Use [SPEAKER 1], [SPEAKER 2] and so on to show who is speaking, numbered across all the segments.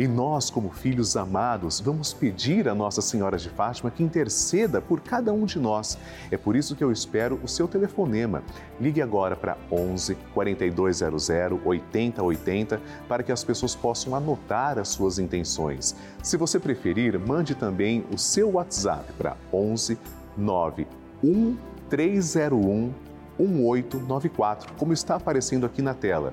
[SPEAKER 1] E nós, como filhos amados, vamos pedir a Nossa Senhora de Fátima que interceda por cada um de nós. É por isso que eu espero o seu telefonema. Ligue agora para 11 4200 8080 para que as pessoas possam anotar as suas intenções. Se você preferir, mande também o seu WhatsApp para 11 9 1301 1894, como está aparecendo aqui na tela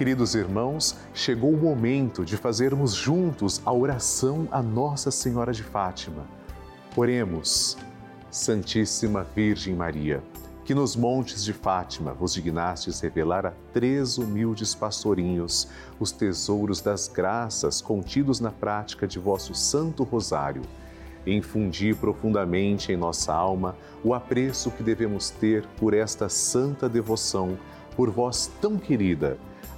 [SPEAKER 1] Queridos irmãos, chegou o momento de fazermos juntos a oração a Nossa Senhora de Fátima. Oremos, Santíssima Virgem Maria, que nos montes de Fátima vos dignastes revelar a três humildes pastorinhos os tesouros das graças contidos na prática de vosso Santo Rosário. Infundi profundamente em nossa alma o apreço que devemos ter por esta santa devoção, por vós tão querida,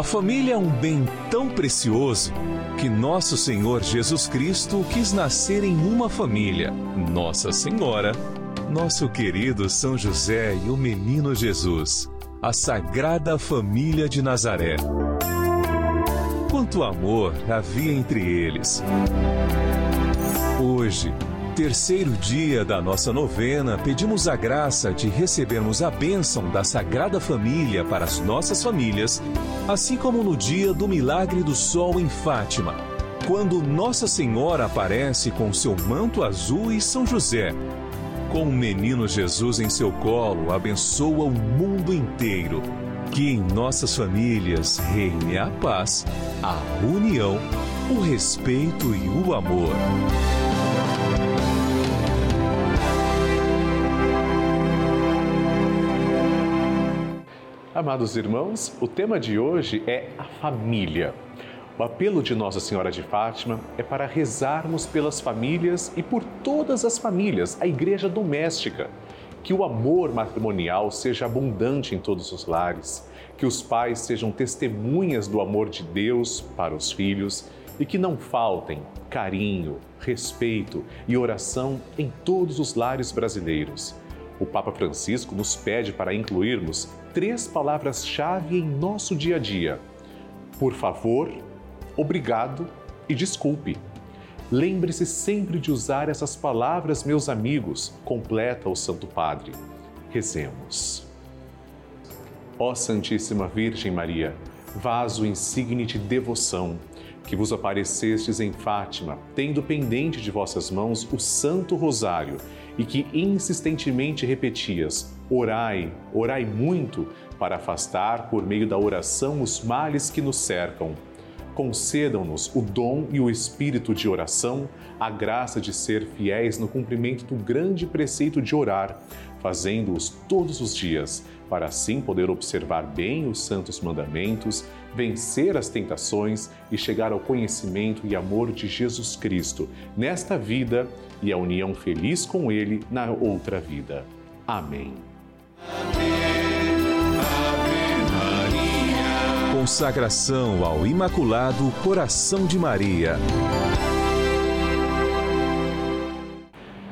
[SPEAKER 2] A família é um bem tão precioso que nosso Senhor Jesus Cristo quis nascer em uma família, Nossa Senhora, nosso querido São José e o menino Jesus, a Sagrada Família de Nazaré. Quanto amor havia entre eles. Hoje, terceiro dia da nossa novena, pedimos a graça de recebermos a bênção da Sagrada Família para as nossas famílias, assim como no dia do milagre do sol em Fátima, quando Nossa Senhora aparece com seu manto azul e São José. Com o menino Jesus em seu colo, abençoa o mundo inteiro que em nossas famílias reine a paz, a união, o respeito e o amor.
[SPEAKER 1] Amados irmãos, o tema de hoje é a família. O apelo de Nossa Senhora de Fátima é para rezarmos pelas famílias e por todas as famílias, a igreja doméstica que o amor matrimonial seja abundante em todos os lares, que os pais sejam testemunhas do amor de Deus para os filhos e que não faltem carinho, respeito e oração em todos os lares brasileiros. O Papa Francisco nos pede para incluirmos três palavras-chave em nosso dia a dia: por favor, obrigado e desculpe. Lembre-se sempre de usar essas palavras, meus amigos, completa o Santo Padre. Rezemos. Ó Santíssima Virgem Maria, vaso insigne de devoção, que vos aparecestes em Fátima, tendo pendente de vossas mãos o Santo Rosário, e que insistentemente repetias: Orai, orai muito, para afastar por meio da oração os males que nos cercam. Concedam-nos o dom e o espírito de oração, a graça de ser fiéis no cumprimento do grande preceito de orar, fazendo-os todos os dias, para assim poder observar bem os santos mandamentos, vencer as tentações e chegar ao conhecimento e amor de Jesus Cristo nesta vida e a união feliz com Ele na outra vida. Amém.
[SPEAKER 2] Consagração ao Imaculado Coração de Maria.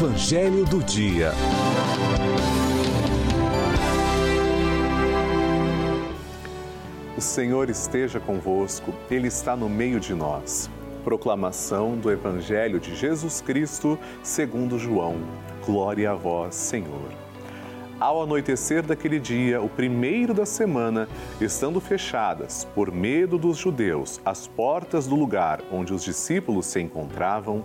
[SPEAKER 2] Evangelho do Dia.
[SPEAKER 1] O Senhor esteja convosco, Ele está no meio de nós. Proclamação do Evangelho de Jesus Cristo, segundo João. Glória a vós, Senhor. Ao anoitecer daquele dia, o primeiro da semana, estando fechadas, por medo dos judeus, as portas do lugar onde os discípulos se encontravam,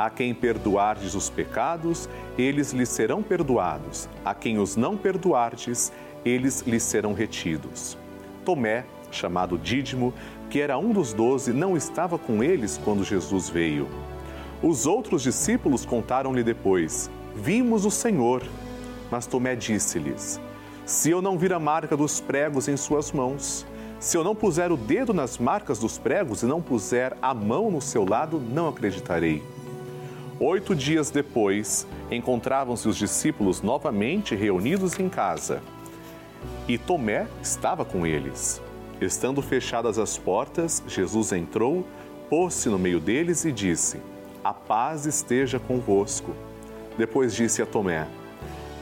[SPEAKER 1] A quem perdoardes os pecados, eles lhes serão perdoados. A quem os não perdoardes, eles lhes serão retidos. Tomé, chamado Dídimo, que era um dos doze, não estava com eles quando Jesus veio. Os outros discípulos contaram-lhe depois: Vimos o Senhor. Mas Tomé disse-lhes: se eu não vir a marca dos pregos em suas mãos, se eu não puser o dedo nas marcas dos pregos e não puser a mão no seu lado, não acreditarei. Oito dias depois, encontravam-se os discípulos novamente reunidos em casa. E Tomé estava com eles. Estando fechadas as portas, Jesus entrou, pôs-se no meio deles e disse: A paz esteja convosco. Depois disse a Tomé: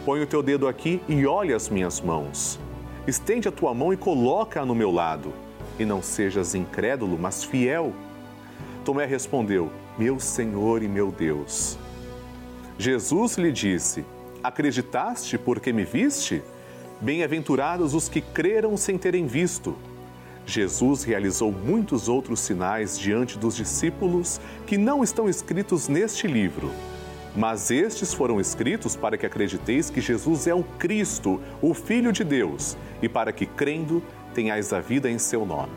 [SPEAKER 1] Põe o teu dedo aqui e olha as minhas mãos. Estende a tua mão e coloca-a no meu lado. E não sejas incrédulo, mas fiel. Tomé respondeu: Meu Senhor e meu Deus. Jesus lhe disse: Acreditaste porque me viste? Bem-aventurados os que creram sem terem visto. Jesus realizou muitos outros sinais diante dos discípulos que não estão escritos neste livro mas estes foram escritos para que acrediteis que Jesus é o Cristo, o Filho de Deus, e para que, crendo, tenhais a vida em seu nome.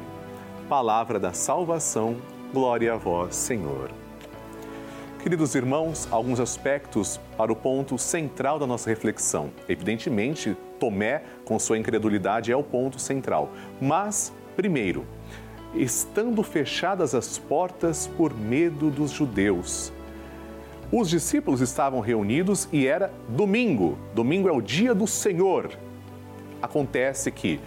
[SPEAKER 1] Palavra da salvação, glória a vós, Senhor. Queridos irmãos, alguns aspectos para o ponto central da nossa reflexão. Evidentemente, Tomé, com sua incredulidade, é o ponto central. Mas, primeiro, estando fechadas as portas por medo dos judeus, os discípulos estavam reunidos e era domingo. Domingo é o dia do Senhor. Acontece que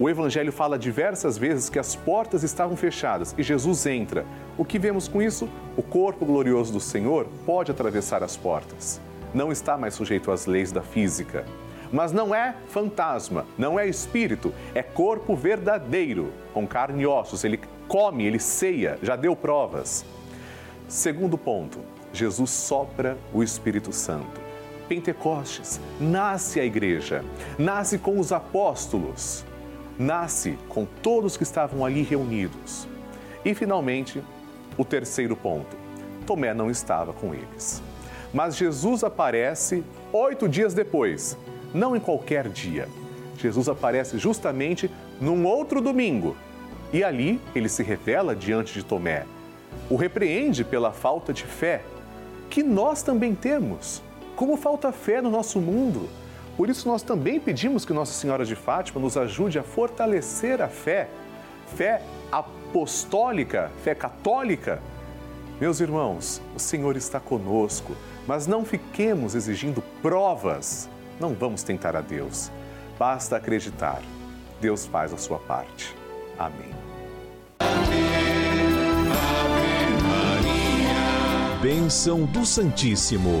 [SPEAKER 1] o Evangelho fala diversas vezes que as portas estavam fechadas e Jesus entra. O que vemos com isso? O corpo glorioso do Senhor pode atravessar as portas. Não está mais sujeito às leis da física. Mas não é fantasma, não é espírito, é corpo verdadeiro, com carne e ossos. Ele come, ele ceia, já deu provas. Segundo ponto, Jesus sopra o Espírito Santo. Pentecostes, nasce a igreja, nasce com os apóstolos, nasce com todos que estavam ali reunidos. E finalmente, o terceiro ponto: Tomé não estava com eles. Mas Jesus aparece oito dias depois, não em qualquer dia. Jesus aparece justamente num outro domingo. E ali ele se revela diante de Tomé. O repreende pela falta de fé que nós também temos. Como falta fé no nosso mundo. Por isso, nós também pedimos que Nossa Senhora de Fátima nos ajude a fortalecer a fé, fé apostólica, fé católica. Meus irmãos, o Senhor está conosco, mas não fiquemos exigindo provas. Não vamos tentar a Deus. Basta acreditar. Deus faz a sua parte. Amém.
[SPEAKER 2] Bênção do Santíssimo.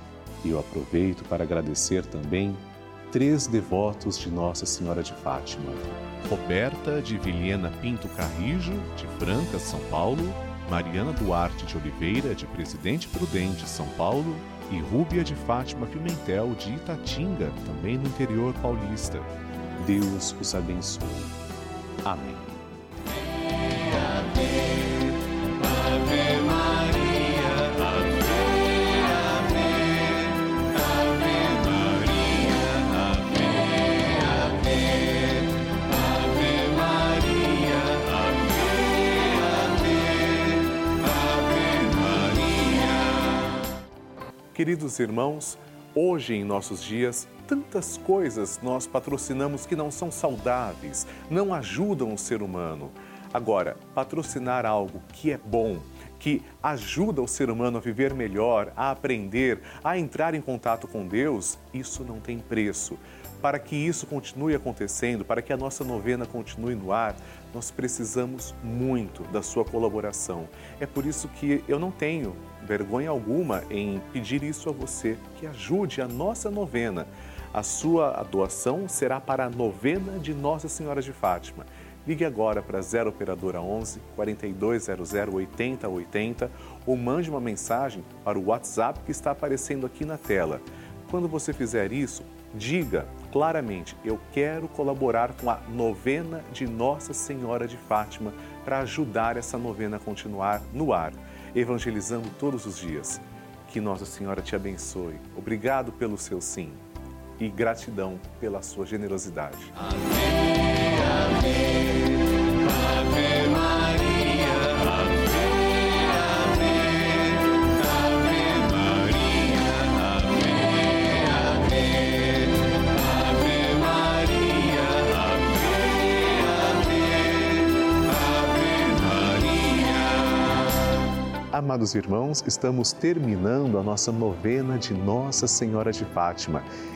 [SPEAKER 1] E eu aproveito para agradecer também três devotos de Nossa Senhora de Fátima.
[SPEAKER 3] Roberta de Vilhena Pinto Carrijo, de Franca, São Paulo, Mariana Duarte de Oliveira, de Presidente Prudente, São Paulo, e Rúbia de Fátima Pimentel, de Itatinga, também no interior paulista.
[SPEAKER 1] Deus os abençoe. Amém. Queridos irmãos, hoje em nossos dias, tantas coisas nós patrocinamos que não são saudáveis, não ajudam o ser humano. Agora, patrocinar algo que é bom, que ajuda o ser humano a viver melhor, a aprender, a entrar em contato com Deus, isso não tem preço. Para que isso continue acontecendo, para que a nossa novena continue no ar, nós precisamos muito da sua colaboração. É por isso que eu não tenho vergonha alguma em pedir isso a você, que ajude a nossa novena. A sua doação será para a novena de Nossa Senhora de Fátima. Ligue agora para 0 operadora 11 4200 8080 ou mande uma mensagem para o WhatsApp que está aparecendo aqui na tela. Quando você fizer isso, diga claramente: eu quero colaborar com a novena de Nossa Senhora de Fátima para ajudar essa novena a continuar no ar, evangelizando todos os dias. Que Nossa Senhora te abençoe. Obrigado pelo seu sim e gratidão pela sua generosidade. Amém, amém, Ave Amados irmãos, estamos terminando a nossa novena de Nossa Senhora de Fátima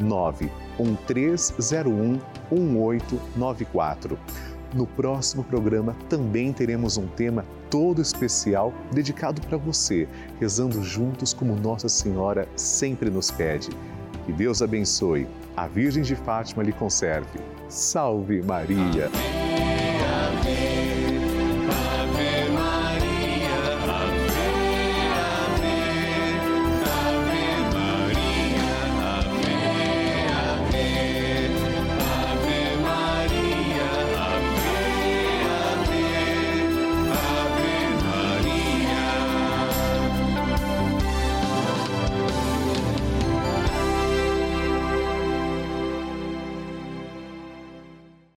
[SPEAKER 1] 91301 1894. No próximo programa também teremos um tema todo especial dedicado para você, rezando juntos como Nossa Senhora sempre nos pede. Que Deus abençoe, a Virgem de Fátima lhe conserve. Salve Maria! Amém.